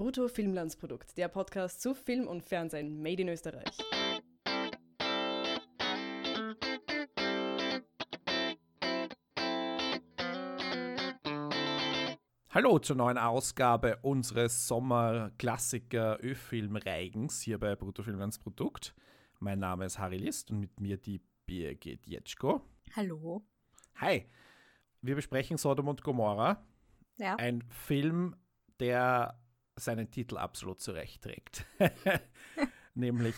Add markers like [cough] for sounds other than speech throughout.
Brutto Filmlandsprodukt, der Podcast zu Film und Fernsehen made in Österreich. Hallo zur neuen Ausgabe unseres Sommerklassiker Ö-Film-Reigens hier bei Brutto Filmlandsprodukt. Mein Name ist Harry List und mit mir die Birgit Jetschko. Hallo. Hi. Wir besprechen Sodom und Gomorra. Ja. Ein Film, der seinen Titel absolut zurechtträgt. [laughs] Nämlich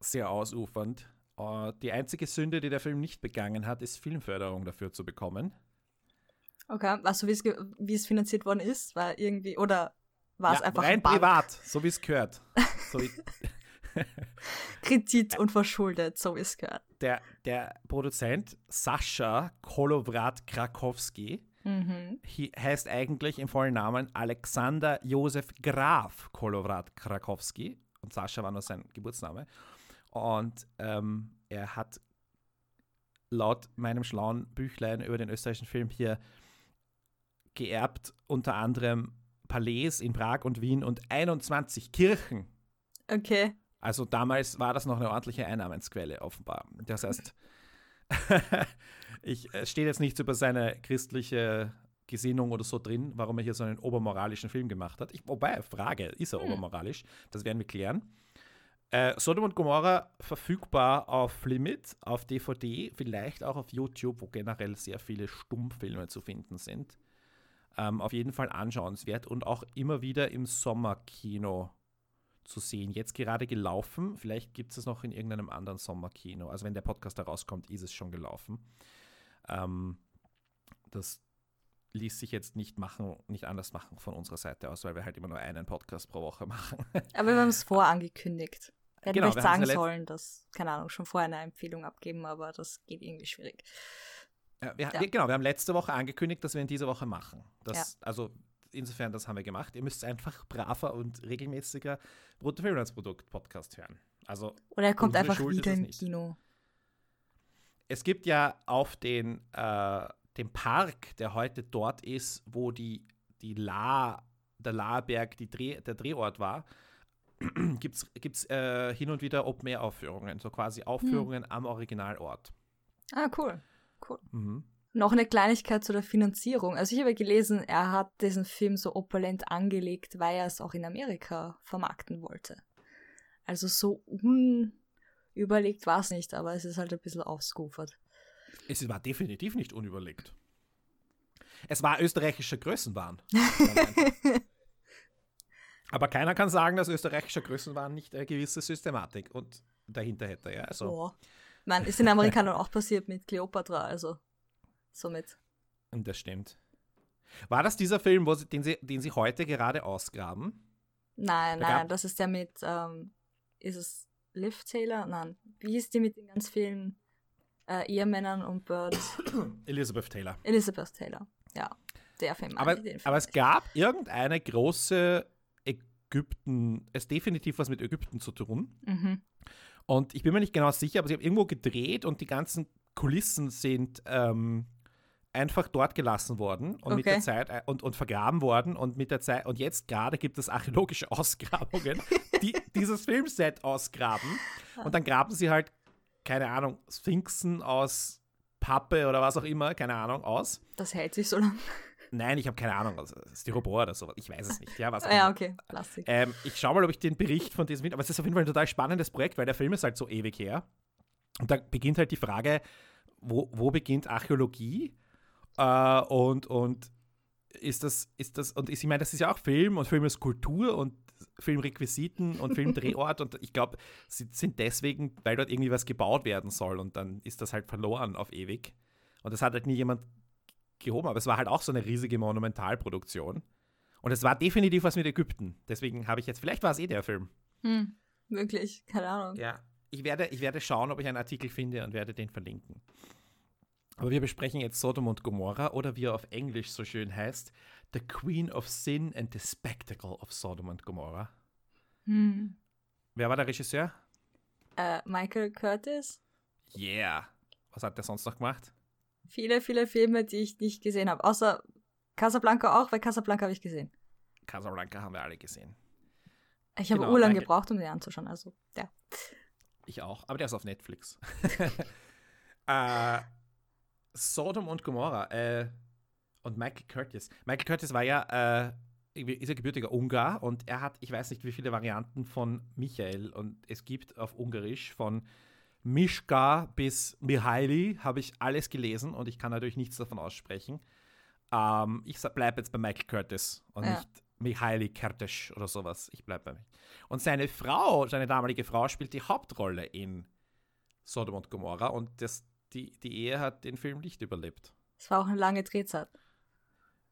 sehr ausufernd. Äh, Die einzige Sünde, die der Film nicht begangen hat, ist Filmförderung dafür zu bekommen. Okay, weißt du, wie es, finanziert worden ist? War irgendwie, oder war es Ja, einfach rein privat, so wie es gehört. So wie [laughs] Kredit und verschuldet, so wie es gehört. der, der Produzent Sascha Kolowrat Krakowski Mhm. he, heißt eigentlich im vollen Namen Alexander Josef Graf Kolowrat Krakowski. Und Sascha war nur sein Geburtsname. Und ähm, er hat laut meinem schlauen Büchlein über den österreichischen Film hier geerbt, unter anderem Palais in Prag und Wien und 21 Kirchen. Okay. Also damals war das noch eine ordentliche Einnahmensquelle, offenbar. Das heißt, [laughs] ich, es steht jetzt nichts über seine christliche Gesinnung oder so drin, warum er hier so einen obermoralischen Film gemacht hat. Ich, wobei, Frage, ist er Hm. obermoralisch? Das werden wir klären. Äh, Sodom und Gomorra verfügbar auf Limit, auf DVD, vielleicht auch auf YouTube, wo generell sehr viele Stummfilme zu finden sind. Ähm, auf jeden Fall anschauenswert und auch immer wieder im Sommerkino zu sehen. Jetzt gerade gelaufen. Vielleicht gibt es es noch in irgendeinem anderen Sommerkino. Also wenn der Podcast da rauskommt, ist es schon gelaufen. Ähm, das ließ sich jetzt nicht machen, nicht anders machen von unserer Seite aus, weil wir halt immer nur einen Podcast pro Woche [laughs] machen. Aber wir haben es vorangekündigt. Wir hätten Genau, vielleicht sagen ja sollen, dass, keine Ahnung, schon vorher eine Empfehlung abgeben, aber das geht irgendwie schwierig. Ja, wir, Ja. Wir, genau, wir haben letzte Woche angekündigt, dass wir in dieser Woche machen. Das, Also insofern, das haben wir gemacht. Ihr müsst einfach braver und regelmäßiger Bruttofilmlandsprodukt-Podcast hören. Also Oder er kommt einfach Schuld wieder nicht. Kino. Es gibt ja auf den, äh, dem Park, der heute dort ist, wo die, die La, der Laberg die Dreh, der Drehort war, [clears throat] gibt es äh, hin und wieder Open-Air-Aufführungen, so quasi Aufführungen am Originalort. Ah, cool. Cool. Mhm. Noch eine Kleinigkeit zu der Finanzierung. Also ich habe gelesen, er hat diesen Film so opulent angelegt, weil er es auch in Amerika vermarkten wollte. Also so unüberlegt war es nicht, aber es ist halt ein bisschen ausgeufert. Es war definitiv nicht unüberlegt. Es war österreichischer Größenwahn. [laughs] Aber keiner kann sagen, dass österreichischer Größenwahn nicht eine gewisse Systematik und dahinter hätte. Ja? Also, Boah. Man ist in Amerikanern auch passiert mit Cleopatra, also somit. Und das stimmt. War das dieser Film, wo sie, den, sie, den sie heute gerade ausgraben? Nein, Da nein, das ist der mit, ähm, ist es Liv Taylor? Nein. Wie ist die mit den ganz vielen äh, Ehemännern und Birds? [coughs] Elizabeth Taylor. Elizabeth Taylor. Ja, der Film. Aber, Film aber es gab irgendeine große Ägypten, es ist definitiv was mit Ägypten zu tun. Mhm. Und ich bin mir nicht genau sicher, aber sie haben irgendwo gedreht und die ganzen Kulissen sind ähm, einfach dort gelassen worden und mit Okay. der Zeit äh, und, und vergraben worden und mit der Zeit und jetzt gerade gibt es archäologische [laughs] Ausgrabungen, die dieses Filmset ausgraben und dann graben sie halt keine Ahnung Sphinxen aus Pappe oder was auch immer, keine Ahnung aus. Das hält sich so lang. Nein, ich habe keine Ahnung, also Styropor oder sowas, ich weiß es nicht. Ja, was [laughs] ja, okay, Plastik. Ähm, ich schaue mal, ob ich den Bericht von diesem, aber es ist auf jeden Fall ein total spannendes Projekt, weil der Film ist halt so ewig her. Und da beginnt halt die Frage, wo, wo beginnt Archäologie? Äh, und, und ist das, ist das, und ich meine, das ist ja auch Film und Film ist Kultur und Filmrequisiten und [laughs] Filmdrehort und ich glaube, sie sind deswegen, weil dort irgendwie was gebaut werden soll und dann ist das halt verloren auf ewig. Und das hat halt nie jemand gehoben, aber es war halt auch so eine riesige Monumentalproduktion. Und es war definitiv was mit Ägypten. Deswegen habe ich jetzt, vielleicht war es eh der Film. Hm, wirklich, keine Ahnung. Ja. Ich werde, ich werde schauen, ob ich einen Artikel finde und werde den verlinken. Aber wir besprechen jetzt Sodom und Gomorra oder wie er auf Englisch so schön heißt, The Queen of Sin and the Spectacle of Sodom and Gomorra. Hm. Wer war der Regisseur? Äh, Michael Curtis? Yeah. Was hat der sonst noch gemacht? Viele, viele Filme, die ich nicht gesehen habe. Außer Casablanca auch, weil Casablanca habe ich gesehen. Casablanca haben wir alle gesehen. Ich habe Genau, urlang gebraucht, um den anzuschauen. Also, ja. Ich auch, aber der ist auf Netflix. [laughs] äh, Sodom und Gomorra äh, und Michael Curtis. Michael Curtis war ja, äh, ist ein gebürtiger Ungar und er hat, ich weiß nicht, wie viele Varianten von Michael und es gibt auf Ungarisch von Mischka bis Mihaili, habe ich alles gelesen und ich kann natürlich nichts davon aussprechen. Ähm, ich bleibe jetzt bei Michael Curtis und Ja. nicht Mihaili Curtis oder sowas. Ich bleibe bei mir. Und seine Frau, seine damalige Frau, spielt die Hauptrolle in Sodom und Gomorra und das, die, die Ehe hat den Film nicht überlebt. Es war auch eine lange Drehzeit.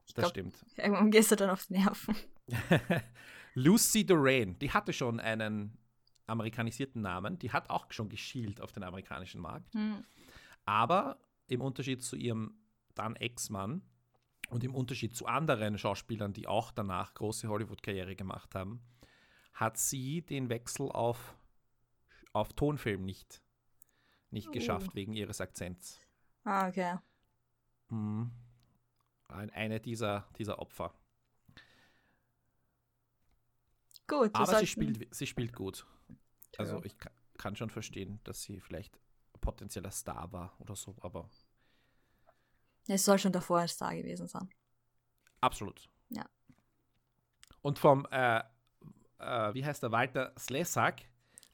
Das glaub- stimmt. Irgendwann gehst du dann auf die Nerven. [laughs] Lucy Doraine, die hatte schon einen amerikanisierten Namen, die hat auch schon geschielt auf den amerikanischen Markt. Hm. Aber im Unterschied zu ihrem dann Ex-Mann und im Unterschied zu anderen Schauspielern, die auch danach große Hollywood-Karriere gemacht haben, hat sie den Wechsel auf, auf Tonfilm nicht, nicht Oh. geschafft wegen ihres Akzents. Ah, okay. Mhm. Ein, eine dieser, dieser Opfer. Gut. Aber sie spielt, sie spielt gut. Also True. ich ka- kann schon verstehen, dass sie vielleicht potenzieller Star war oder so, aber Es soll schon davor ein Star gewesen sein. absolut. Ja. Und vom, äh, äh, wie heißt der, Walter Slesak,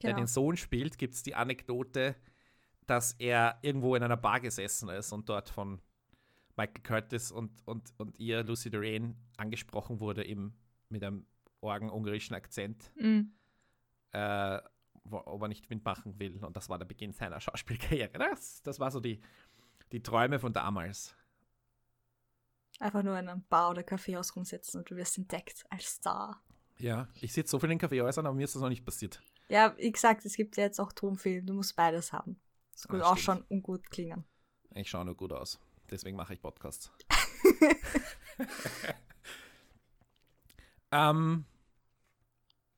der Genau. den Sohn spielt, gibt es die Anekdote, dass er irgendwo in einer Bar gesessen ist und dort von Michael Curtis und, und, und ihr, Lucy Doraine, angesprochen wurde im, mit einem orgen-ungarischen Akzent. Mhm. äh, wo, ob er nicht mitmachen will. Und das war der Beginn seiner [laughs] Schauspielkarriere. Das, das war so die, die Träume von damals. Einfach nur in einem Bar oder Kaffeehaus rumsitzen und du wirst entdeckt als Star. Ja, ich sitze so viel in Kaffeehäusern, aber mir ist das noch nicht passiert. Ja, wie gesagt, es gibt ja jetzt auch Tonfilm. Du musst beides haben. Es gut Ja, ausschauen stimmt. und gut klingen. Ich schaue nur gut aus. Deswegen mache ich Podcasts. [laughs] ähm,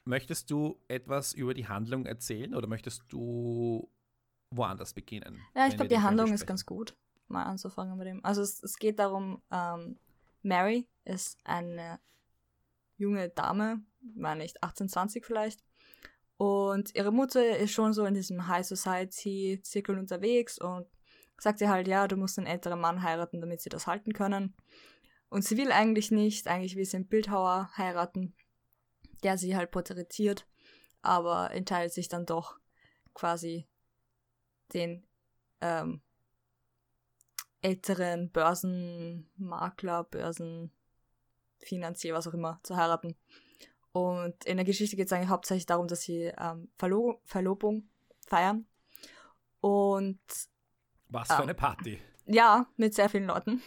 möchtest du etwas über die Handlung erzählen oder möchtest du woanders beginnen? Ja, ich glaube, die Handlung ist ganz gut, mal anzufangen mit dem. Also es, es geht darum, ähm, Mary ist eine junge Dame, war nicht 18, 20 vielleicht. Und ihre Mutter ist schon so in diesem High Society Zirkel unterwegs und sagt ihr halt, ja, du musst einen älteren Mann heiraten, damit sie das halten können. Und sie will eigentlich nicht, eigentlich will sie einen Bildhauer heiraten, der sie halt porträtiert, aber entscheidet sich dann doch quasi den ähm, älteren Börsenmakler, Börsenfinanzier, was auch immer, zu heiraten. Und in der Geschichte geht es eigentlich hauptsächlich darum, dass sie ähm, Verlo Verlobung feiern. Und Was für Ah. eine Party. ja, mit sehr vielen Leuten.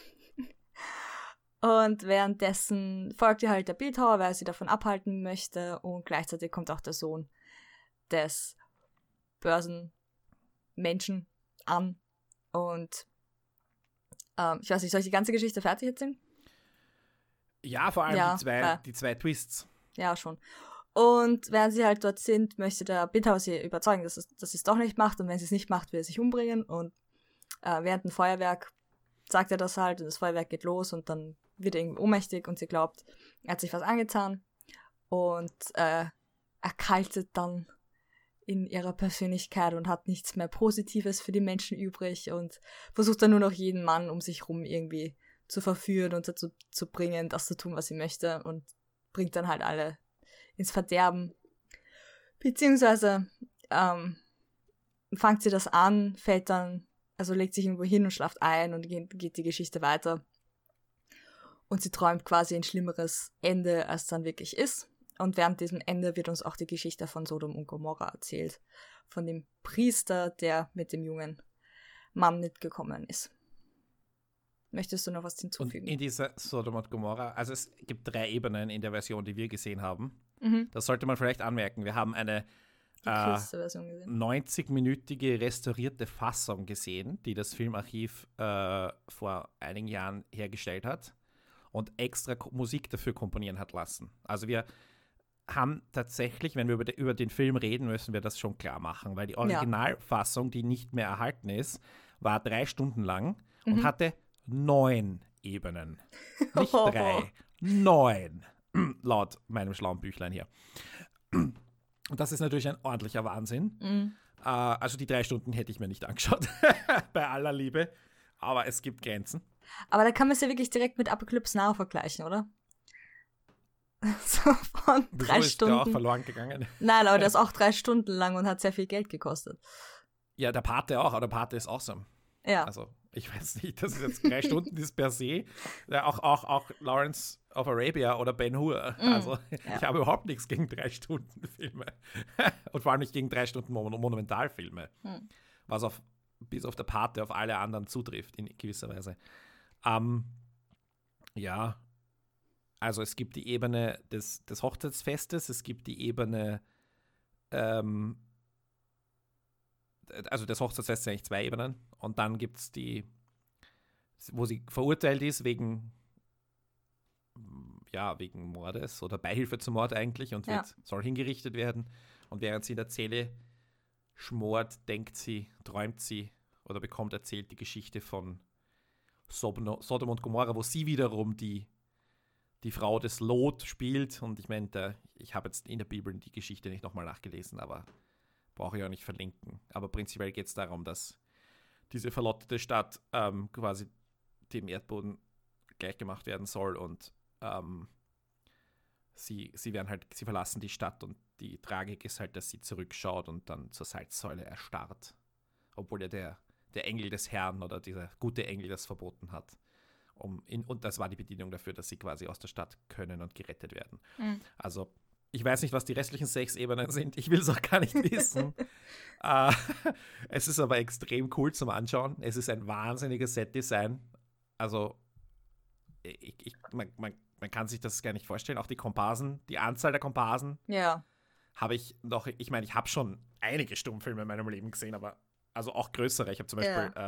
Und währenddessen folgt ihr halt der Bildhauer, weil er sie davon abhalten möchte. Und gleichzeitig kommt auch der Sohn des Börsenmenschen an. Und ähm, ich weiß nicht, soll ich die ganze Geschichte fertig erzählen? Ja, vor allem Ja, die, zwei, ja. die zwei Twists. Ja, schon. Und während sie halt dort sind, möchte der Bildhauer sie überzeugen, dass, es, dass sie es doch nicht macht. Und wenn sie es nicht macht, will er sich umbringen. Und äh, während dem Feuerwerk sagt er das halt und das Feuerwerk geht los und dann wird er irgendwie ohnmächtig und sie glaubt, er hat sich was angetan und äh, erkaltet dann in ihrer Persönlichkeit und hat nichts mehr Positives für die Menschen übrig und versucht dann nur noch jeden Mann um sich rum irgendwie zu verführen und dazu zu bringen, das zu tun, was sie möchte und bringt dann halt alle ins Verderben. Beziehungsweise ähm, fängt sie das an, fällt dann, also legt sich irgendwo hin und schlaft ein und geht, geht die Geschichte weiter. Und sie träumt quasi ein schlimmeres Ende, als dann wirklich ist. Und während diesem Ende wird uns auch die Geschichte von Sodom und Gomorra erzählt. Von dem Priester, der mit dem jungen Mann mitgekommen ist. Möchtest du noch was Und hinzufügen? in dieser Sodom und Gomorra, also es gibt drei Ebenen in der Version, die wir gesehen haben. mhm. Das sollte man vielleicht anmerken. Wir haben eine äh, kürzeste Version gesehen. 90-minütige restaurierte Fassung gesehen, die das Filmarchiv äh, vor einigen Jahren hergestellt hat und extra Musik dafür komponieren hat lassen. Also wir haben tatsächlich, wenn wir über, de, über den Film reden, müssen wir das schon klar machen, weil die Originalfassung, die nicht mehr erhalten ist, war drei Stunden lang und Mhm. hatte neun Ebenen. Nicht [laughs] drei, neun, [clears throat] laut meinem schlauen Büchlein hier. Und das ist natürlich ein ordentlicher Wahnsinn. Mhm. Äh, also die drei Stunden hätte ich mir nicht angeschaut, [laughs] bei aller Liebe. Aber es gibt Grenzen. Aber da kann man es ja wirklich direkt mit Apocalypse Now vergleichen, oder? [laughs] so von Wieso drei ist der auch Stunden. verloren gegangen? Nein, aber der ist auch drei Stunden lang und hat sehr viel Geld gekostet. Ja, der Pate auch, aber der Pate ist awesome. Ja. Also, ich weiß nicht, dass es jetzt drei [laughs] Stunden ist per se. Ja, auch, auch, auch Lawrence of Arabia oder Ben Hur. Mm, Also, ja. ich habe überhaupt nichts gegen drei Stunden Filme. [laughs] Und vor allem nicht gegen drei Stunden Mon Monumentalfilme. Hm. Was auf, bis auf der Pate auf alle anderen zutrifft, in gewisser Weise. Ähm, ja, also es gibt die Ebene des, des Hochzeitsfestes, es gibt die Ebene, ähm, also das Hochzeitsfest sind eigentlich zwei Ebenen und dann gibt es die, wo sie verurteilt ist wegen, ja, wegen Mordes oder Beihilfe zum Mord eigentlich und wird, soll hingerichtet werden und während sie in der Zelle schmort, denkt sie, träumt sie oder bekommt erzählt die Geschichte von Sodom Sodom und Gomorra, wo sie wiederum die, die Frau des Lot spielt. Und ich meine, ich habe jetzt in der Bibel die Geschichte nicht nochmal nachgelesen, aber brauche ich auch nicht verlinken. Aber prinzipiell geht es darum, dass diese verlottete Stadt ähm, quasi dem Erdboden gleichgemacht werden soll und ähm, sie, sie werden halt, sie verlassen die Stadt und die Tragik ist halt, dass sie zurückschaut und dann zur Salzsäule erstarrt. Obwohl ja der, der Engel des Herrn oder dieser gute Engel das verboten hat. Um in, und das war die Bedienung dafür, dass sie quasi aus der Stadt können und gerettet werden. Mhm. Also, ich weiß nicht, was die restlichen sechs Ebenen sind. Ich will es auch gar nicht [laughs] wissen. äh, [laughs] es ist aber extrem cool zum Anschauen. Es ist ein wahnsinniges Set-Design. Also, ich, ich, man, man, man kann sich das gar nicht vorstellen. Auch die Komparsen, die Anzahl der Komparsen Ja. habe ich noch, ich meine, ich habe schon einige Stummfilme in meinem Leben gesehen, aber also auch größere. Ich habe zum Ja. Beispiel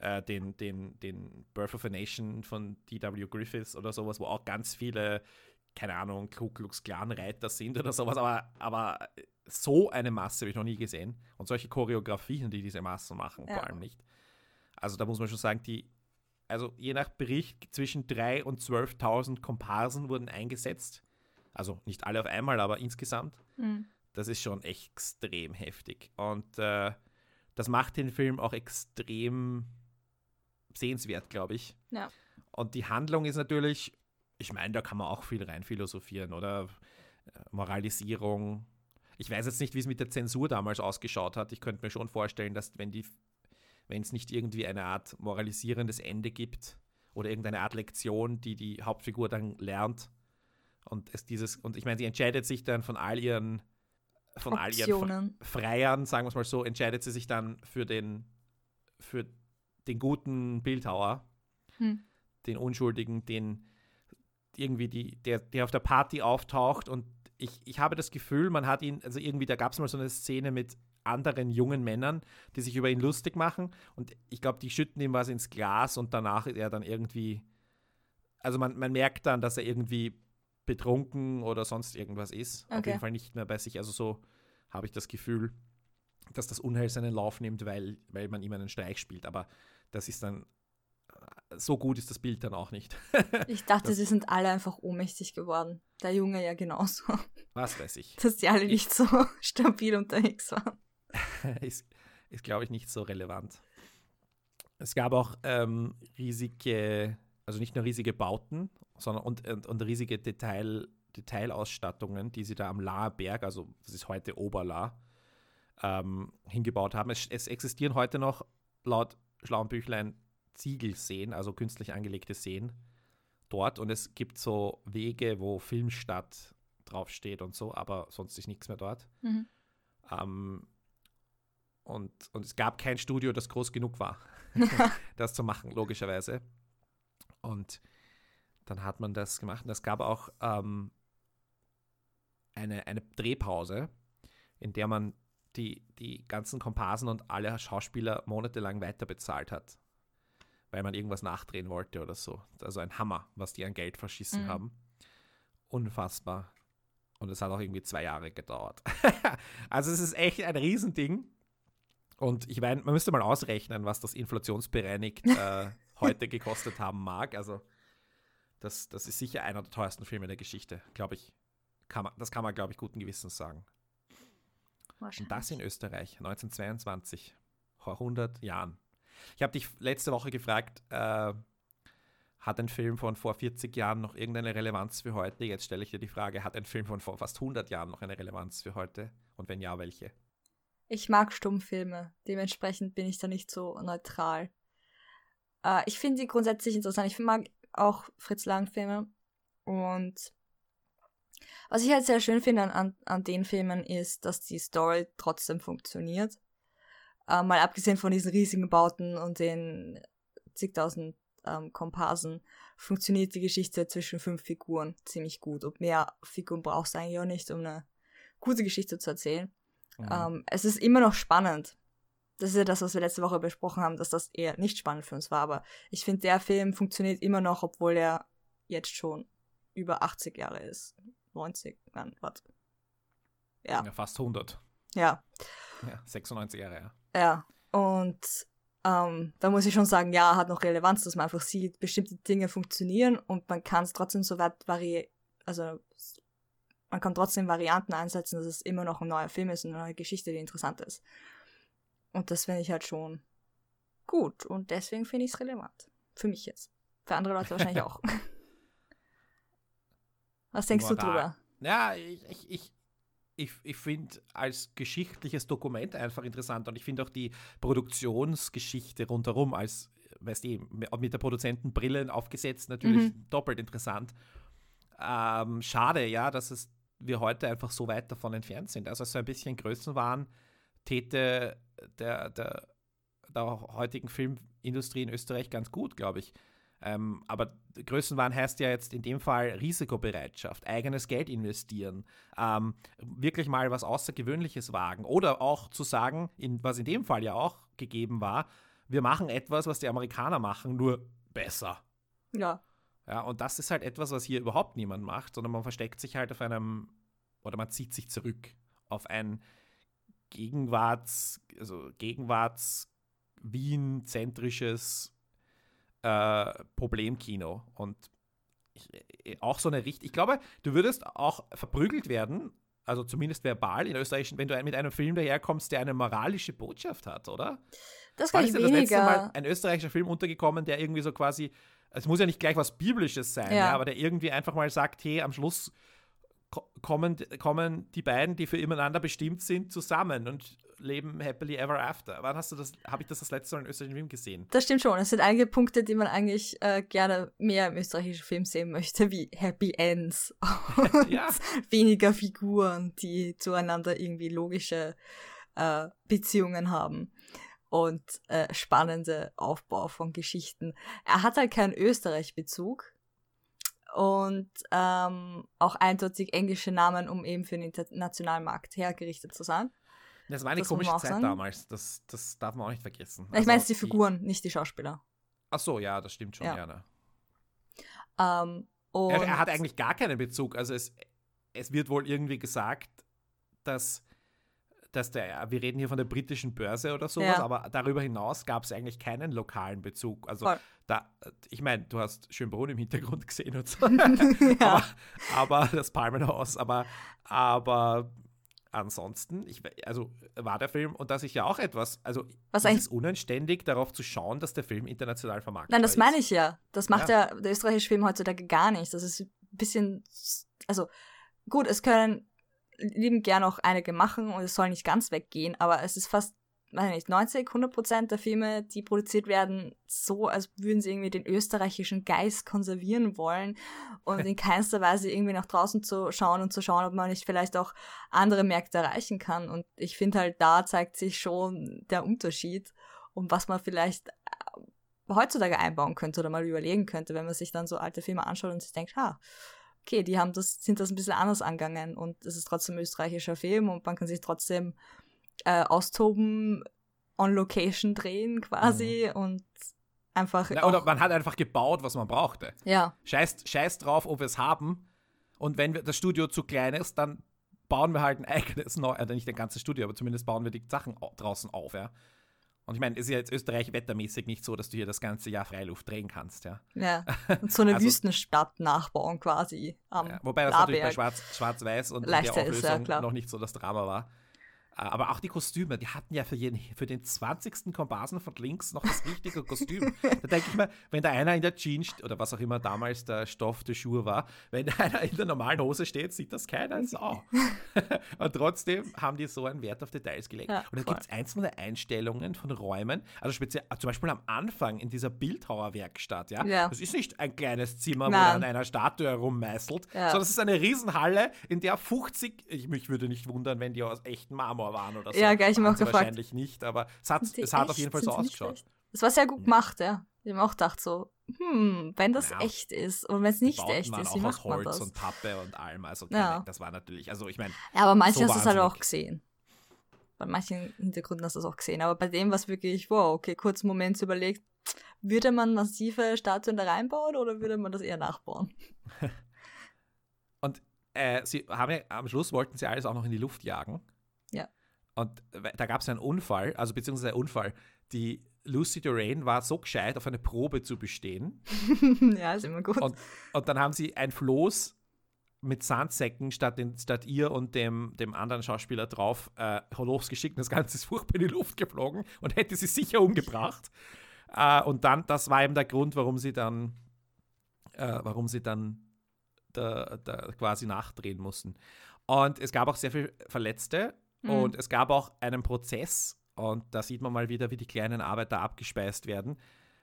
äh, äh, den, den, den Birth of a Nation von D.W. Griffiths oder sowas, wo auch ganz viele, keine Ahnung, Ku Klux Klan Reiter sind oder sowas, aber, aber so eine Masse habe ich noch nie gesehen. Und solche Choreografien, die diese Massen machen, Ja. vor allem nicht. Also da muss man schon sagen, die, also je nach Bericht zwischen 3.000 und 12.000 Komparsen wurden eingesetzt. Also nicht alle auf einmal, aber insgesamt. Mhm. Das ist schon extrem heftig. Und äh, das macht den Film auch extrem sehenswert, glaube ich. Ja. Und die Handlung ist natürlich, ich meine, da kann man auch viel rein philosophieren, oder? Moralisierung. Ich weiß jetzt nicht, wie es mit der Zensur damals ausgeschaut hat. Ich könnte mir schon vorstellen, dass wenn die, wenn es nicht irgendwie eine Art moralisierendes Ende gibt oder irgendeine Art Lektion, die die Hauptfigur dann lernt und es dieses und ich meine, sie entscheidet sich dann von all ihren von all ihren Fre- Optionen. Freiern, sagen wir es mal so, entscheidet sie sich dann für den für den guten Bildhauer, Hm. den Unschuldigen, den irgendwie die, der, der auf der Party auftaucht und ich, ich habe das Gefühl, man hat ihn, also irgendwie, da gab es mal so eine Szene mit anderen jungen Männern, die sich über ihn lustig machen und ich glaube, die schütten ihm was ins Glas und danach ist er dann irgendwie, also man, man merkt dann, dass er irgendwie betrunken oder sonst irgendwas ist. Auf Okay. jeden Fall nicht mehr bei sich, also so habe ich das Gefühl, dass das Unheil seinen Lauf nimmt, weil, weil man ihm einen Streich spielt, aber das ist dann, so gut ist das Bild dann auch nicht. [laughs] Ich dachte, Das- sie sind alle einfach ohnmächtig geworden. Der Junge ja genauso. Was weiß ich. Dass die alle nicht so [laughs] stabil unterwegs waren. [laughs] ist, ist glaube ich, nicht so relevant. Es gab auch ähm, riesige, also nicht nur riesige Bauten, sondern und, und, und riesige Detail, Detailausstattungen, die sie da am Laer Berg, also das ist heute Oberlahr, ähm, hingebaut haben. Es, es existieren heute noch laut schlauen Büchlein Ziegelseen, also künstlich angelegte Seen dort und es gibt so Wege, wo Filmstadt draufsteht und so, aber sonst ist nichts mehr dort. Mhm. Ähm, und, und es gab kein Studio, das groß genug war, [laughs] [laughs] das zu machen, logischerweise. Und dann hat man das gemacht. Und es gab auch ähm, eine, eine Drehpause, in der man die, die ganzen Komparsen und alle Schauspieler monatelang weiter bezahlt hat, weil man irgendwas nachdrehen wollte oder so. Also ein Hammer, was die an Geld verschissen Mhm. haben. Unfassbar. Und es hat auch irgendwie zwei Jahre gedauert. [laughs] also es ist echt ein Riesending. Und ich meine, man müsste mal ausrechnen, was das inflationsbereinigt äh, [laughs] heute gekostet haben mag. Also das, das ist sicher einer der teuersten Filme der Geschichte, glaube ich. Kann man, das kann man, glaube ich, guten Gewissens sagen. Und das in Österreich, 1922, vor 100 Jahren. Ich habe dich letzte Woche gefragt, äh, hat ein Film von vor 40 Jahren noch irgendeine Relevanz für heute? Jetzt stelle ich dir die Frage, hat ein Film von vor fast 100 Jahren noch eine Relevanz für heute? Und wenn ja, welche? Ich mag Stummfilme, dementsprechend bin ich da nicht so neutral. Äh, ich finde die grundsätzlich interessant. Ich mag auch Fritz Lang-Filme. Und was ich halt sehr schön finde an, an den Filmen ist, dass die Story trotzdem funktioniert. Äh, mal abgesehen von diesen riesigen Bauten und den zigtausend ähm, Komparsen, funktioniert die Geschichte zwischen fünf Figuren ziemlich gut. Und mehr Figuren brauchst du eigentlich auch nicht, um eine gute Geschichte zu erzählen. Mhm. Ähm, es ist immer noch spannend. Das ist ja das, was wir letzte Woche besprochen haben, dass das eher nicht spannend für uns war. Aber ich finde, der Film funktioniert immer noch, obwohl er jetzt schon über 80 Jahre ist. 90, nein, warte. Ja. ja. Fast 100. Ja. Ja, 96 Jahre, ja. Ja, und ähm, da muss ich schon sagen, ja, hat noch Relevanz, dass man einfach sieht, bestimmte Dinge funktionieren und man kann es trotzdem so weit variieren, also man kann trotzdem Varianten einsetzen, dass es immer noch ein neuer Film ist, eine neue Geschichte, die interessant ist. Und das finde ich halt schon gut und deswegen finde ich es relevant. Für mich jetzt. Für andere Leute wahrscheinlich [laughs] auch. Was denkst Moral. du drüber? Ja, ich, ich, ich, ich, ich finde als geschichtliches Dokument einfach interessant und ich finde auch die Produktionsgeschichte rundherum als, weißt du, mit der Produzentenbrille aufgesetzt natürlich mhm. doppelt interessant. Ähm, schade, ja, dass es wir heute einfach so weit davon entfernt sind. Also so ein bisschen Größenwahn täte der, der, der heutigen Filmindustrie in Österreich ganz gut, glaube ich. Ähm, aber Größenwahn heißt ja jetzt in dem Fall Risikobereitschaft, eigenes Geld investieren, ähm, wirklich mal was Außergewöhnliches wagen oder auch zu sagen, in, was in dem Fall ja auch gegeben war, wir machen etwas, was die Amerikaner machen, nur besser. Ja. Ja, und das ist halt etwas, was hier überhaupt niemand macht, sondern man versteckt sich halt auf einem, oder man zieht sich zurück auf ein Gegenwarts, also Gegenwarts Wien-zentrisches äh, Problemkino. Und ich, äh, auch so eine Richtung. Ich glaube, du würdest auch verprügelt werden, also zumindest verbal in Österreich, wenn du mit einem Film daherkommst, der eine moralische Botschaft hat, oder? Das kann ich weniger. das letzte Mal ein österreichischer Film untergekommen, der irgendwie so quasi, es muss ja nicht gleich was Biblisches sein, ja. Ja, aber der irgendwie einfach mal sagt, hey, am Schluss kommen, kommen die beiden, die für ineinander bestimmt sind, zusammen und leben happily ever after. Wann hast du das, habe ich das das letzte Mal in österreichischen Film gesehen? Das stimmt schon. Es sind einige Punkte, die man eigentlich äh, gerne mehr im österreichischen Film sehen möchte, wie Happy Ends [laughs] und ja. weniger Figuren, die zueinander irgendwie logische äh, Beziehungen haben und äh, spannende Aufbau von Geschichten. Er hat halt keinen Österreich-Bezug, und ähm, auch eindeutig englische Namen, um eben für den internationalen Markt hergerichtet zu sein. Das war eine das komische Zeit sagen. damals, das, das darf man auch nicht vergessen. Ich meine die Figuren, die, nicht die Schauspieler. Ach so, ja, das stimmt schon ja. gerne. Ähm, er, er, hat eigentlich gar keinen Bezug. Also es, es wird wohl irgendwie gesagt, dass, dass der, wir reden hier von der britischen Börse oder sowas, ja. aber darüber hinaus gab es eigentlich keinen lokalen Bezug. Also Voll. da, ich meine, du hast Schönbrunn im Hintergrund [laughs] gesehen und so. [laughs] ja. aber, aber das Palmenhaus, aber, aber ansonsten, ich, also war der Film, und das ist ja auch etwas, also Was ist es unanständig, darauf zu schauen, dass der Film international vermarktet Nein, das meine ich ja. Das macht ja. der, der österreichische Film heutzutage gar nicht. Das ist ein bisschen, also gut, es können lieben gern auch einige machen und es soll nicht ganz weggehen, aber es ist fast weiß nicht, 90, 100 Prozent der Filme, die produziert werden, so, als würden sie irgendwie den österreichischen Geist konservieren wollen und in [laughs] keinster Weise irgendwie nach draußen zu schauen und zu schauen, ob man nicht vielleicht auch andere Märkte erreichen kann. Und ich finde halt, da zeigt sich schon der Unterschied und was man vielleicht äh, heutzutage einbauen könnte oder mal überlegen könnte, wenn man sich dann so alte Filme anschaut und sich denkt, ha, okay, die haben das, sind das ein bisschen anders angegangen und es ist trotzdem österreichischer Film und man kann sich trotzdem äh, austoben, on Location drehen quasi mhm. und einfach. Na, oder man hat einfach gebaut, was man brauchte. Ja. Scheiß, scheiß drauf, ob wir es haben. Und wenn das Studio zu klein ist, dann bauen wir halt ein eigenes, Neu äh, nicht ein ganzes Studio, aber zumindest bauen wir die Sachen draußen auf, ja. Und ich meine, es ist ja jetzt Österreich wettermäßig nicht so, dass du hier das ganze Jahr Freiluft drehen kannst, ja. Ja, [laughs] und so eine Also- Wüstenstadt nachbauen quasi ja wobei das natürlich bei Blaberg. Schwarz- Schwarz-Weiß und Leichter der ist, ja, Auflösung noch nicht so das Drama war. Aber auch die Kostüme, die hatten ja für, jeden, für den 20. Komparsen von links noch das richtige Kostüm. da denke ich mir, wenn da einer in der Jeans oder was auch immer damals der Stoff der Schuhe war, wenn da einer in der normalen Hose steht, sieht das keiner Sau. [laughs] und trotzdem haben die so einen Wert auf Details gelegt. Ja, und da gibt es einzelne Einstellungen von Räumen, also speziell zum Beispiel am Anfang in dieser Bildhauerwerkstatt, ja. Ja. Das ist nicht ein kleines Zimmer, wo Nein. er an einer Statue herummeißelt, Ja. sondern es ist eine Riesenhalle, in der 50, ich mich würde nicht wundern, wenn die aus echten Marmor waren oder so. Ja, gell, ich hab Waren auch sie gefragt. Wahrscheinlich nicht, aber es hat, es hat auf jeden Fall sind so ausgeschaut. Das war sehr gut gemacht, ja. Ich habe mir auch gedacht so, hm, wenn das Ja. echt ist und wenn es nicht echt ist, auch wie aus macht man Holz das? und Pappe und allem. Also Ja. keine, das war natürlich, also ich meine, Ja, aber manche so hast du es halt auch gesehen. Bei manchen Hintergründen hast du es auch gesehen. Aber bei dem war es wirklich, wow, okay, kurz einen Moment überlegt, würde man massive Statuen da reinbauen oder würde man das eher nachbauen? [laughs] Und äh, sie haben ja, am Schluss wollten sie alles auch noch in die Luft jagen. Und da gab es einen Unfall, also beziehungsweise einen Unfall. Die Lucy Doraine war so gescheit, auf eine Probe zu bestehen. [laughs] ja, ist immer gut. Und, und dann haben sie ein Floß mit Sandsäcken statt, den, statt ihr und dem, dem anderen Schauspieler drauf äh, losgeschickt. Das Ganze ist furchtbar in die Luft geflogen und hätte sie sicher umgebracht. Äh, und dann, das war eben der Grund, warum sie dann, äh, warum sie dann da, da quasi nachdrehen mussten. Und es gab auch sehr viele Verletzte Mhm. und es gab auch einen Prozess. Und da sieht man mal wieder, wie die kleinen Arbeiter abgespeist werden.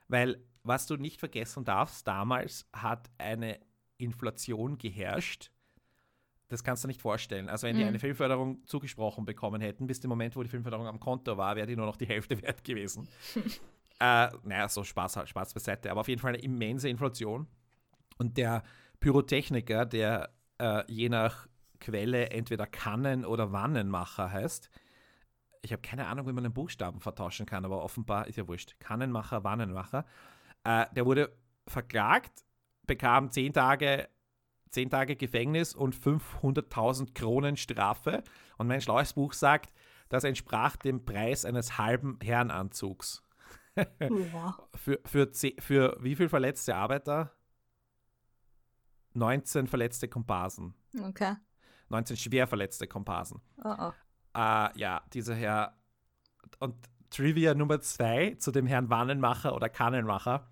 Weil, was du nicht vergessen darfst, damals hat eine Inflation geherrscht. Das kannst du nicht vorstellen. Also, wenn die Mhm. eine Filmförderung zugesprochen bekommen hätten, bis dem Moment, wo die Filmförderung am Konto war, wäre die nur noch die Hälfte [laughs] wert gewesen. [laughs] äh, naja, so Spaß, Spaß beiseite. Aber auf jeden Fall eine immense Inflation. Und der Pyrotechniker, der äh, je nach Quelle entweder Kannen- oder Wannenmacher heißt, ich habe keine Ahnung, wie man den Buchstaben vertauschen kann, aber offenbar ist ja wurscht. Kannenmacher, Wannenmacher. Äh, der wurde verklagt, bekam zehn Tage, zehn Tage Gefängnis und 500.000 Kronen Strafe. Und mein schlaues Buch sagt, das entsprach dem Preis eines halben Herrenanzugs. Ja. [laughs] Für, für, für wie viel verletzte Arbeiter? 19 verletzte Komparsen. Okay. 19 schwer verletzte Komparsen. Oh, oh. Äh, ja, dieser Herr. Und Trivia Nummer zwei zu dem Herrn Wannenmacher oder Kannenmacher.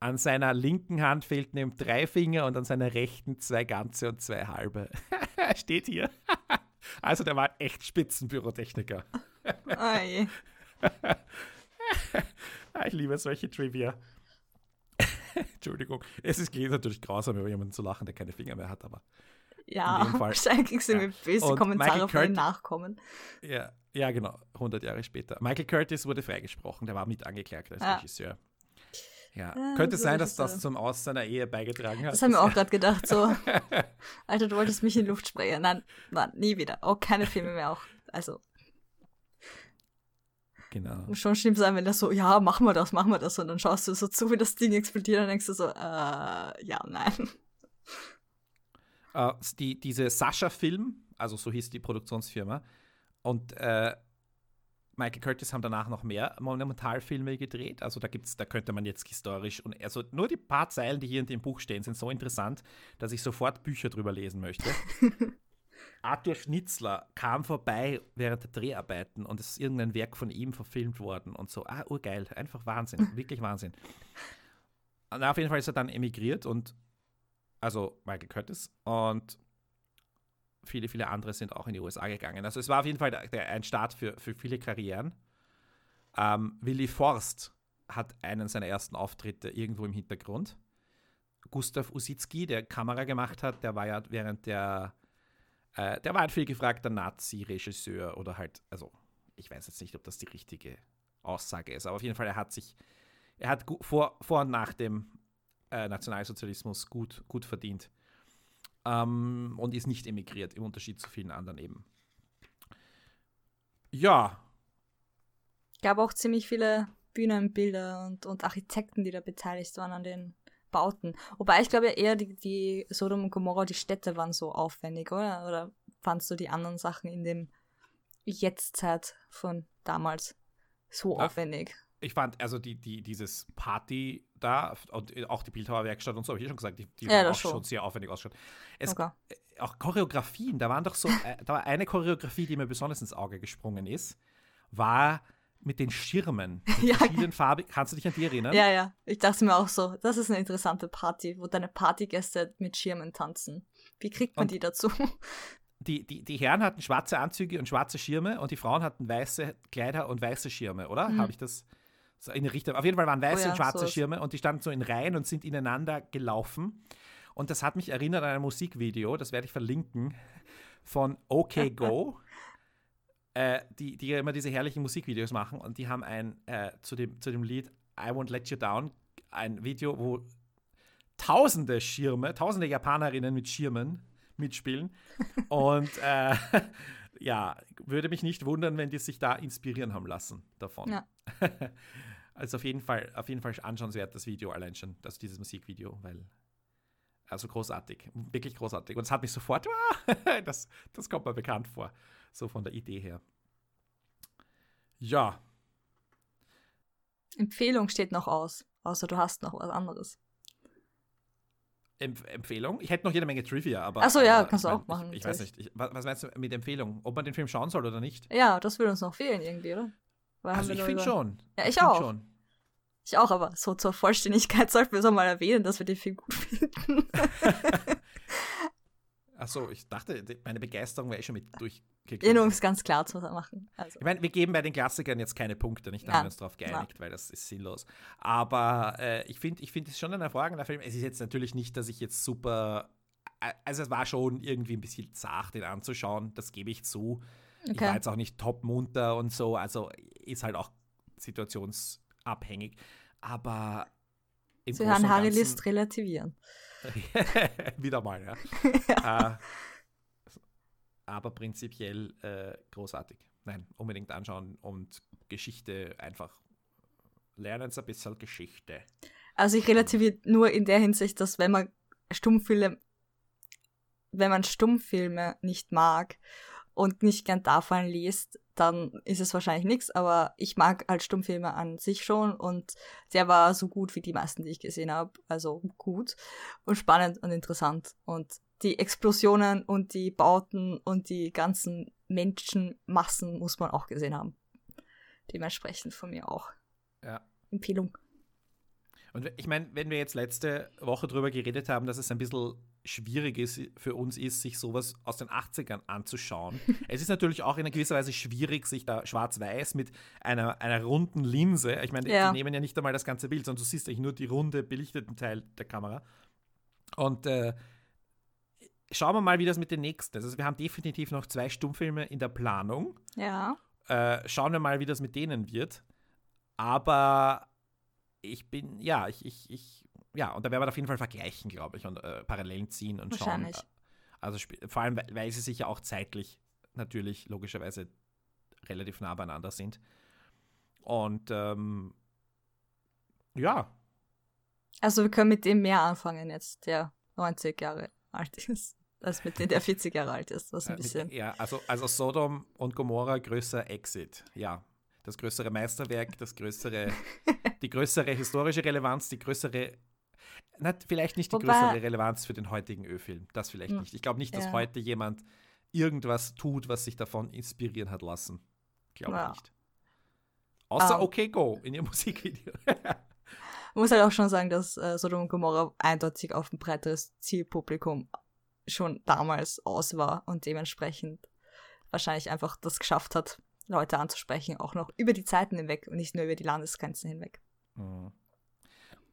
An seiner linken Hand fehlten ihm drei Finger und an seiner rechten zwei ganze und zwei halbe. [laughs] Steht hier. [laughs] Also der war echt Spitzenpyrotechniker. Oh [laughs] je. Ah, Ich liebe solche Trivia. Entschuldigung. Es ist natürlich grausam, über jemanden zu lachen, der keine Finger mehr hat, aber Ja, wahrscheinlich du Ja. böse Und Kommentare von den Nachkommen. Ja, ja, genau, 100 Jahre später. Michael Curtis wurde freigesprochen, der war mit angeklagt als Ja. Regisseur. Ja. Ja, Könnte sein, dass das zum Aus seiner Ehe beigetragen hat. Das haben wir auch [laughs] gerade gedacht, so. [laughs] Alter, du wolltest mich in Luft sprengen. Nein, nein, nie wieder. Auch keine Filme mehr auch. Also, Genau. muss schon schlimm sein, wenn er so, ja, machen wir das, machen wir das. Und dann schaust du so zu, wie das Ding explodiert und denkst du so, äh, ja, nein. Äh, die, diese Sascha-Film, also so hieß die Produktionsfirma, und äh, Michael Curtis haben danach noch mehr Monumentalfilme gedreht. Also da gibt's, da könnte man jetzt historisch und also nur die paar Zeilen, die hier in dem Buch stehen, sind so interessant, dass ich sofort Bücher drüber lesen möchte. [laughs] Arthur Schnitzler kam vorbei während der Dreharbeiten und es ist irgendein Werk von ihm verfilmt worden und so. Ah, urgeil, einfach Wahnsinn, [laughs] wirklich Wahnsinn. Und auf jeden Fall ist er dann emigriert und also Michael Curtis und viele, viele andere sind auch in die USA gegangen. Also es war auf jeden Fall der, der, ein Start für, für viele Karrieren. Ähm, Willy Forst hat einen seiner ersten Auftritte irgendwo im Hintergrund. Gustav Usitzky, der Kamera gemacht hat, der war ja während der, äh, der war ein viel gefragter Nazi-Regisseur oder halt, also ich weiß jetzt nicht, ob das die richtige Aussage ist, aber auf jeden Fall, er hat sich, er hat vor, vor und nach dem äh, Nationalsozialismus gut, gut verdient ähm, und ist nicht emigriert, im Unterschied zu vielen anderen eben. Ja, gab auch ziemlich viele Bühnenbilder und, und Architekten, die da beteiligt waren an den Bauten. Wobei ich glaube eher die, die Sodom und Gomorra, die Städte waren so aufwendig, oder? Oder fandst du die anderen Sachen in dem Jetztzeit von damals so Ja. aufwendig. Ich fand, also die, die, dieses Party da und auch die Bildhauerwerkstatt und so, habe ich eh schon gesagt, die, die Ja, das auch schon. schon sehr aufwendig ausgeschaut. Es, Okay. Auch Choreografien, da waren doch so, äh, da war eine Choreografie, die mir besonders ins Auge gesprungen ist, war mit den Schirmen. [laughs] Mit Ja. verschiedenen Farben. Kannst du dich an die erinnern? Ja, ja. Ich dachte mir auch so, das ist eine interessante Party, wo deine Partygäste mit Schirmen tanzen. Wie kriegt man Und- die dazu? [laughs] Die, die, die Herren hatten schwarze Anzüge und schwarze Schirme und die Frauen hatten weiße Kleider und weiße Schirme, oder? Mhm. Habe ich das so in Richtung? Auf jeden Fall waren weiße Oh ja, und schwarze sowas. Schirme und die standen so in Reihen und sind ineinander gelaufen. Und das hat mich erinnert an ein Musikvideo, das werde ich verlinken, von OK Go, [laughs] äh, die, die ja immer diese herrlichen Musikvideos machen. Und die haben ein, äh, zu, dem, zu dem Lied I Won't Let You Down, ein Video, wo tausende Schirme, tausende Japanerinnen mit Schirmen mitspielen. [laughs] Und äh, ja, würde mich nicht wundern, wenn die sich da inspirieren haben lassen davon. Ja. [laughs] also auf jeden Fall, auf jeden Fall anschauenswert das Video allein schon, also dieses Musikvideo, weil also großartig, wirklich großartig. Und es hat mich sofort, [laughs] das, das kommt mir bekannt vor, so von der Idee her. Ja, Empfehlung steht noch aus, außer du hast noch was anderes. Empf Empfehlung. Ich hätte noch jede Menge Trivia, aber. Ach so, ja, aber kannst du ich auch machen, Ich, ich weiß nicht. Ich, was, was meinst du mit Empfehlung? Ob man den Film schauen soll oder nicht? Ja, das würde uns noch fehlen irgendwie, oder? Weil Also ich finde schon. Ja, ich auch. Schon. Ich auch, aber so zur Vollständigkeit [laughs] sollten wir so mal erwähnen, dass wir den Film gut finden. [laughs] Achso, ich dachte, meine Begeisterung wäre eh schon mit Ja, nur um es ganz klar zu machen. Also, Ich meine, wir geben bei den Klassikern jetzt keine Punkte, nicht? Da Nein, haben wir uns darauf geeinigt, weil das ist sinnlos. Aber äh, ich finde, ich finde es schon ein hervorragender Film. Es ist jetzt natürlich nicht, dass ich jetzt super. äh, Also, es war schon irgendwie ein bisschen zart, den anzuschauen, das gebe ich zu. Ich war okay. jetzt auch nicht top munter und so, also ist halt auch situationsabhängig. Aber im Sie Großen hören und Harry List relativieren. [laughs] Wieder mal, ja. [laughs] äh, aber prinzipiell äh, großartig. Nein, unbedingt anschauen und Geschichte einfach lernen Sie ein bisschen Geschichte. Also ich relativiere nur in der Hinsicht, dass wenn man Stummfilme, wenn man Stummfilme nicht mag und nicht gern davon liest, dann ist es wahrscheinlich nichts, aber ich mag halt Stummfilme an sich schon und der war so gut wie die meisten, die ich gesehen habe. Also gut und spannend und interessant. Und die Explosionen und die Bauten und die ganzen Menschenmassen muss man auch gesehen haben. Dementsprechend von mir auch. Ja. Empfehlung. Und ich meine, wenn wir jetzt letzte Woche drüber geredet haben, dass es ein bisschen schwierig ist, für uns ist, sich sowas aus den 80ern anzuschauen. [laughs] es ist natürlich auch in gewisser Weise schwierig, sich da schwarz-weiß mit einer, einer runden Linse, ich meine, Ja. die nehmen ja nicht einmal das ganze Bild, sondern du siehst eigentlich nur die runde, belichteten Teil der Kamera. Und äh, schauen wir mal, wie das mit den nächsten ist. Also wir haben definitiv noch zwei Stummfilme in der Planung. Ja. Äh, schauen wir mal, wie das mit denen wird. Aber ich bin, ja, ich, ich, ich, ja, und da werden wir auf jeden Fall vergleichen, glaube ich, und äh, Parallelen ziehen und schauen. Wahrscheinlich. äh, Also vor allem, weil, weil sie sich ja auch zeitlich natürlich logischerweise relativ nah beieinander sind. Und ähm, ja, Also wir können mit dem mehr anfangen jetzt, der 90 Jahre alt ist, als mit dem, der 40 Jahre alt ist, was äh, ein bisschen. mit, ja, also, also Sodom und Gomorra größer Exit, ja. Das größere Meisterwerk, das größere, [laughs] die größere historische Relevanz, die größere, na, vielleicht nicht die Wobei- größere Relevanz für den heutigen Ö-Film. Das vielleicht Hm, nicht. Ich glaube nicht, dass ja. heute jemand irgendwas tut, was sich davon inspirieren hat lassen. Glaube Ja. ich nicht. Außer Ah. OK Go in ihrem [laughs] Musikvideo. Man muss halt auch schon sagen, dass äh, Sodom und Gomorra eindeutig auf ein breiteres Zielpublikum schon damals aus war und dementsprechend wahrscheinlich einfach das geschafft hat, Leute anzusprechen, auch noch über die Zeiten hinweg und nicht nur über die Landesgrenzen hinweg. Mhm.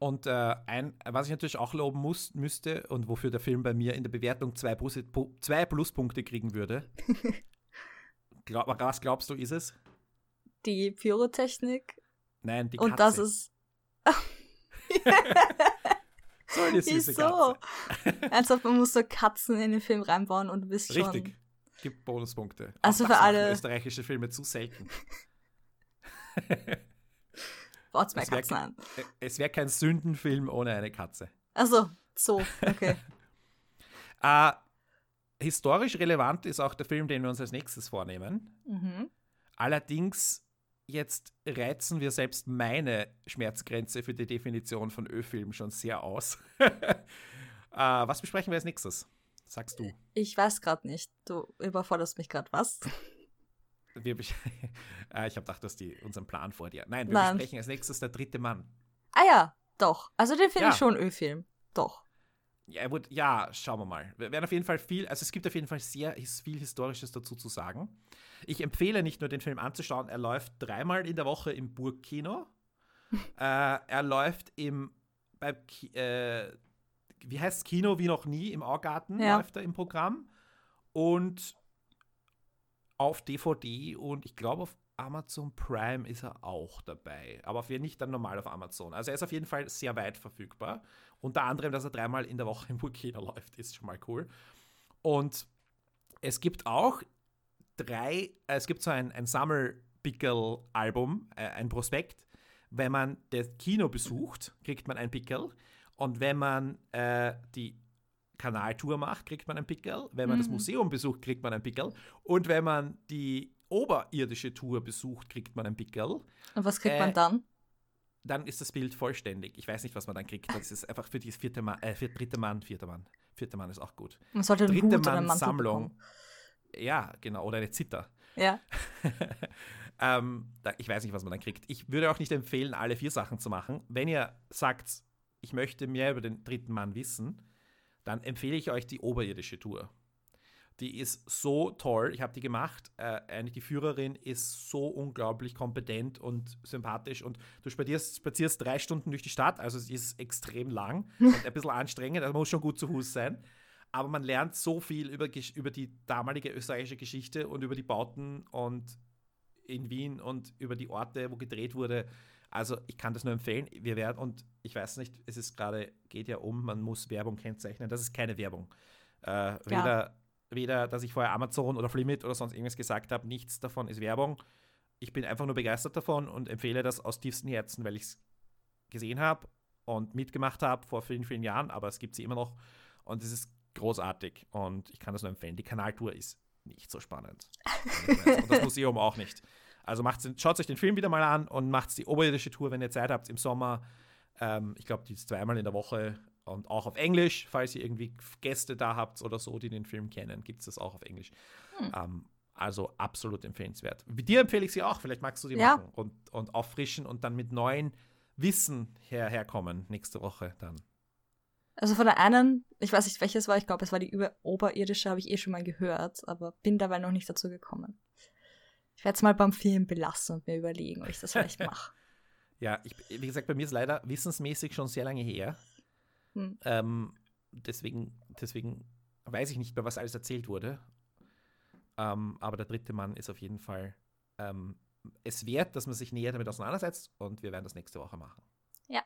Und äh, ein, was ich natürlich auch loben muss, müsste und wofür der Film bei mir in der Bewertung zwei, Plus, zwei Pluspunkte kriegen würde. [laughs] Glaub, was glaubst du, ist es? Die Pyrotechnik Nein, die und Katze. das ist [laughs] so eine süße Wieso? Katze. [laughs] Als ob man muss so Katzen in den Film reinbauen und du bist schon. Richtig. Gibt Bonuspunkte. Also für alle- österreichische Filme zu selten. Baut's mehr Es wär- Katzen an. es wäre kein Sündenfilm ohne eine Katze. Also, so, okay. Äh, [laughs] historisch relevant ist auch der Film, den wir uns als nächstes vornehmen. mhm. Allerdings jetzt reizen wir selbst meine Schmerzgrenze für die Definition von Ö-Film schon sehr aus. äh, [laughs] was besprechen wir als nächstes? Sagst du. Ich weiß gerade nicht. Du überforderst mich gerade. Was? Wir äh, [laughs] ich habe gedacht, du hast die, unseren Plan vor dir. Nein, wir Nein. besprechen als nächstes der dritte Mann. Ah ja, doch. Also den finde Ja. ich schon Ö-Film. Doch. Ja, wurde, ja, schauen wir mal. Wir werden auf jeden Fall viel, also es gibt auf jeden Fall sehr viel Historisches dazu zu sagen. Ich empfehle nicht nur den Film anzuschauen, er läuft dreimal in der Woche im Burgkino. [laughs] äh, er läuft im, beim, äh, wie heißt Kino wie noch nie, im Augarten Ja. läuft er im Programm. Und auf DVD und ich glaube auf Amazon Prime ist er auch dabei. Aber jeden nicht dann normal auf Amazon. Also er ist auf jeden Fall sehr weit verfügbar. Unter anderem, dass er dreimal in der Woche im Burkina [laughs] läuft, ist schon mal cool. Und es gibt auch drei, äh, es gibt so ein, ein Sammelpickel-Album, äh, ein Prospekt. Wenn man das Kino besucht, kriegt man ein Pickel. Und wenn man äh, die Kanaltour macht, kriegt man ein Pickel. Wenn man das Mhm. Museum besucht, kriegt man ein Pickel. Und wenn man die oberirdische Tour besucht, kriegt man ein Pickel. Und was kriegt Äh, man dann? Dann ist das Bild vollständig. Ich weiß nicht, was man dann kriegt. Das ist einfach für die vierte Mann, äh, für dritte Mann, vierter Mann. Vierter Mann ist auch gut. Man sollte einen dritte Hut oder Mann Mantel Sammlung. bekommen. Ja, genau. Oder eine Zither. Ja. [laughs] ähm, da, ich weiß nicht, was man dann kriegt. Ich würde auch nicht empfehlen, alle vier Sachen zu machen. Wenn ihr sagt, ich möchte mehr über den dritten Mann wissen, dann empfehle ich euch die oberirdische Tour. Die ist so toll. Ich habe die gemacht. Äh, eigentlich die Führerin ist so unglaublich kompetent und sympathisch. Und du spazierst, spazierst drei Stunden durch die Stadt. Also sie ist extrem lang [laughs] und ein bisschen anstrengend. Also man muss schon gut zu Fuß sein. Aber man lernt so viel über, über die damalige österreichische Geschichte und über die Bauten und in Wien und über die Orte, wo gedreht wurde. Also ich kann das nur empfehlen. Wir werden, und ich weiß nicht, es ist gerade, geht ja um, man muss Werbung kennzeichnen. Das ist keine Werbung. Äh, weder, weder, dass ich vorher Amazon oder Flimit oder sonst irgendwas gesagt habe, nichts davon ist Werbung. Ich bin einfach nur begeistert davon und empfehle das aus tiefstem Herzen, weil ich es gesehen habe und mitgemacht habe vor vielen, vielen Jahren, aber es gibt sie immer noch. Und es ist großartig und ich kann das nur empfehlen. Die Kanaltour ist nicht so spannend. und das Museum auch nicht. Also macht's, schaut euch den Film wieder mal an und macht die oberirdische Tour, wenn ihr Zeit habt im Sommer. Ähm, ich glaube, die ist zweimal in der Woche und auch auf Englisch, falls ihr irgendwie Gäste da habt oder so, die den Film kennen, gibt es das auch auf Englisch. Ähm, also absolut empfehlenswert. Mit dir empfehle ich sie auch, vielleicht magst du die Ja. machen und, und auffrischen und dann mit neuen Wissen her herkommen nächste Woche dann. Also von der einen, ich weiß nicht welches war, ich glaube, es war die über oberirdische, habe ich eh schon mal gehört, aber bin dabei noch nicht dazu gekommen. Ich werde es mal beim Film belassen und mir überlegen, ob ich das vielleicht [laughs] mache. Ja, ich, wie gesagt, bei mir ist leider wissensmäßig schon sehr lange her. Hm. Ähm, deswegen, deswegen weiß ich nicht mehr, was alles erzählt wurde. Ähm, aber der dritte Mann ist auf jeden Fall ähm, es wert, dass man sich näher damit auseinandersetzt und wir werden das nächste Woche machen. Ja.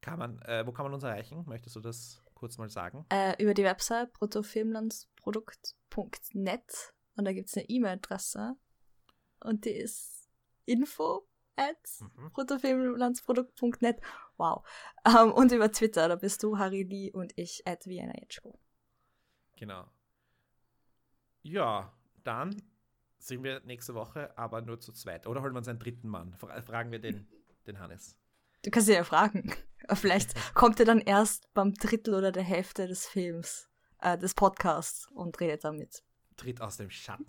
Kann man, äh, wo kann man uns erreichen? Möchtest du das kurz mal sagen? Äh, über die Website bruttofilmlandsprodukt.net und da gibt es eine E-Mail-Adresse und die ist info at Mhm. bruttofilmlandsprodukt.net. Wow. Ähm, und über Twitter, da bist du Harry Lee und ich at Vienna Jetschko. Genau. Ja, dann sind wir nächste Woche aber nur zu zweit. Oder holen wir uns einen dritten Mann? Fra fragen wir den, den Hannes. Du kannst sie ja fragen. [laughs] Vielleicht [laughs] kommt er dann erst beim Drittel oder der Hälfte des Films, äh, des Podcasts und redet damit. Tritt aus dem Schatten.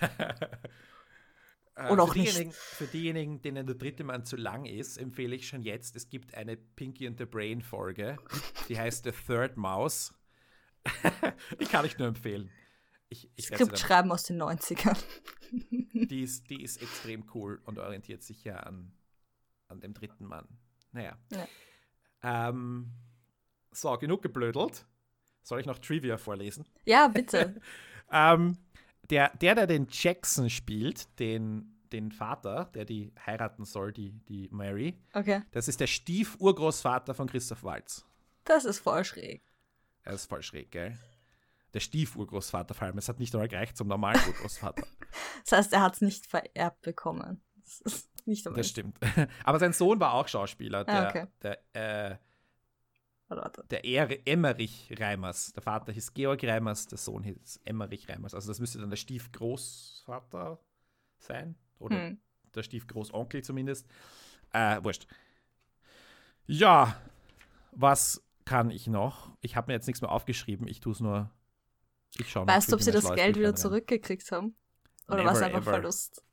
[laughs] Äh, für auch nicht. diejenigen, Für diejenigen, denen der dritte Mann zu lang ist, empfehle ich schon jetzt, es gibt eine Pinky and the Brain Folge, die heißt The Third Mouse. [laughs] die kann ich nur empfehlen. Ich, ich werde sie Skript schreiben aus den 90ern. dann, die, ist, die ist extrem cool und orientiert sich ja an, an dem dritten Mann. Naja. Ja. Ähm, so, genug geblödelt. Soll ich noch Trivia vorlesen? Ja, bitte. [laughs] Ähm, der, der, der den Jackson spielt, den, den Vater, der die heiraten soll, die, die Mary, Okay. das ist der Stiefurgroßvater von Christoph Waltz. Das ist voll schräg. Er ist voll schräg, gell? Der Stiefurgroßvater vor allem. Es hat nicht einmal gereicht zum normalen Urgroßvater. [laughs] Das heißt, er hat es nicht vererbt bekommen. Das ist nicht einmal. Das stimmt. [laughs] Aber sein Sohn war auch Schauspieler. Der, Ah, okay. der, äh, Der er Emmerich Reimers. Der Vater hieß Georg Reimers, der Sohn hieß Emmerich Reimers. Also das müsste dann der Stiefgroßvater sein. Oder Hm. der Stiefgroßonkel zumindest. Äh, wurscht. Ja, was kann ich noch? Ich habe mir jetzt nichts mehr aufgeschrieben. Ich tue es nur. Ich schaue Weißt du, ob sie das Geld wieder zurückgekriegt haben? Oder war es einfach ever. Verlust?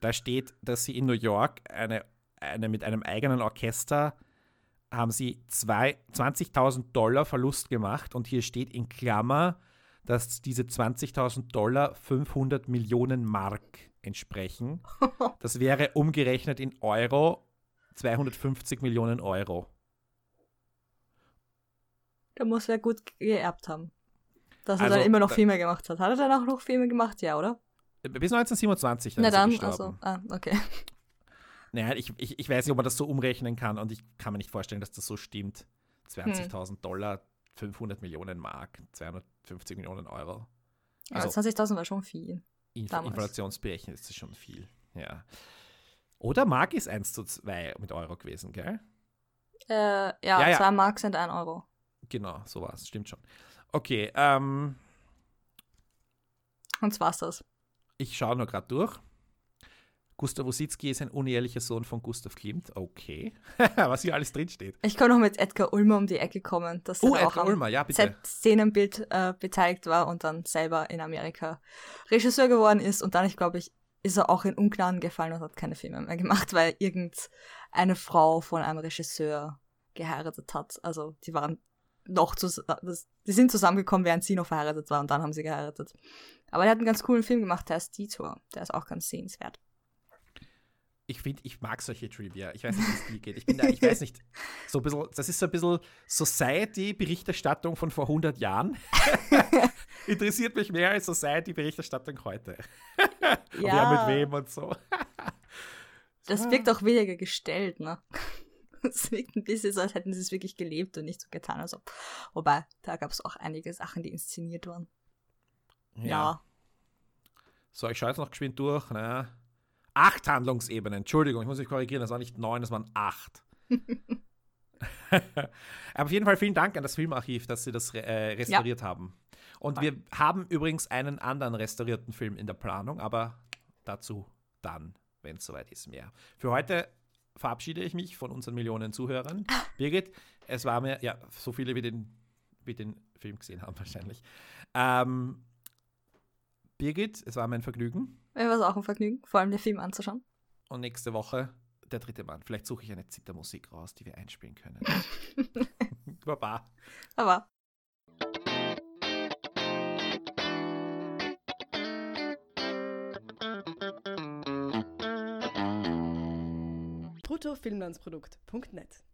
Da steht, dass sie in New York eine, eine mit einem eigenen Orchester haben sie zwei- 20.000 Dollar Verlust gemacht und hier steht in Klammer, dass diese 20.000 Dollar 500 Millionen Mark entsprechen. [laughs] Das wäre umgerechnet in Euro 250 Millionen Euro. Da muss er gut geerbt haben. Dass er Also, dann immer noch da- Filme gemacht hat. Hat er dann auch noch Filme gemacht? Ja, oder? Bis 1927 dann Na ist er dann, gestorben. also, ah, okay. Naja, ich, ich, ich weiß nicht, ob man das so umrechnen kann und ich kann mir nicht vorstellen, dass das so stimmt. 20.000 Dollar, 500 Millionen Mark, 250 Millionen Euro. Also 20.000 war schon viel. Inf damals. inflationsberechnet ist das schon viel. Ja. Oder Mark ist 1 zu 2 mit Euro gewesen, gell? Äh, ja, Ja, ja. 2 Mark sind 1 Euro. Genau, so war es, stimmt schon. Okay, ähm, Und war's das. ich schaue nur gerade durch. Gustav Wositzki ist ein unehrlicher Sohn von Gustav Klimt. Okay. [laughs] Was hier alles drinsteht. Ich kann noch mit Edgar Ulmer um die Ecke kommen, dass Oh, er auch am Ulmer, ja, bitte. Z-Szenenbild äh, beteiligt war und dann selber in Amerika Regisseur geworden ist. Und dann, ich glaube, ich, ist er auch in Ungnade gefallen und hat keine Filme mehr gemacht, weil irgendeine Frau von einem Regisseur geheiratet hat. Also die waren noch zu, das, die sind zusammengekommen, während sie noch verheiratet war und dann haben sie geheiratet. Aber er hat einen ganz coolen Film gemacht, der ist Detour. Der ist auch ganz sehenswert. Ich finde, ich mag solche Trivia. Ich weiß nicht, wie es dir geht. Ich bin da, ich weiß nicht, so ein bisschen, das ist so ein bisschen Society-Berichterstattung von vor 100 Jahren. [laughs] Interessiert mich mehr als Society-Berichterstattung heute. Wer mit wem und so. Das wirkt auch weniger gestellt, ne? Es wirkt ein bisschen so, als hätten sie es wirklich gelebt und nicht so getan, als ob. Wobei, da gab es auch einige Sachen, die inszeniert waren. Ja. So, ich schaue jetzt noch geschwind durch. Ne? Acht Handlungsebenen. Entschuldigung, ich muss mich korrigieren. Das waren nicht neun, das waren acht. [laughs] Aber auf jeden Fall vielen Dank an das Filmarchiv, dass Sie das äh, restauriert haben. Und wir haben übrigens einen anderen restaurierten Film in der Planung, aber dazu dann, wenn es soweit ist, mehr. Für heute verabschiede ich mich von unseren Millionen Zuhörern. Birgit, es war mir, ja, so viele wie den, wie den Film gesehen haben wahrscheinlich. Ähm, Birgit, es war mein Vergnügen. Mir war es auch ein Vergnügen, vor allem den Film anzuschauen. Und nächste Woche der dritte Mann. Vielleicht suche ich eine Zittermusik raus, die wir einspielen können. [laughs] Baba. Aber bruttofilmlandsprodukt.net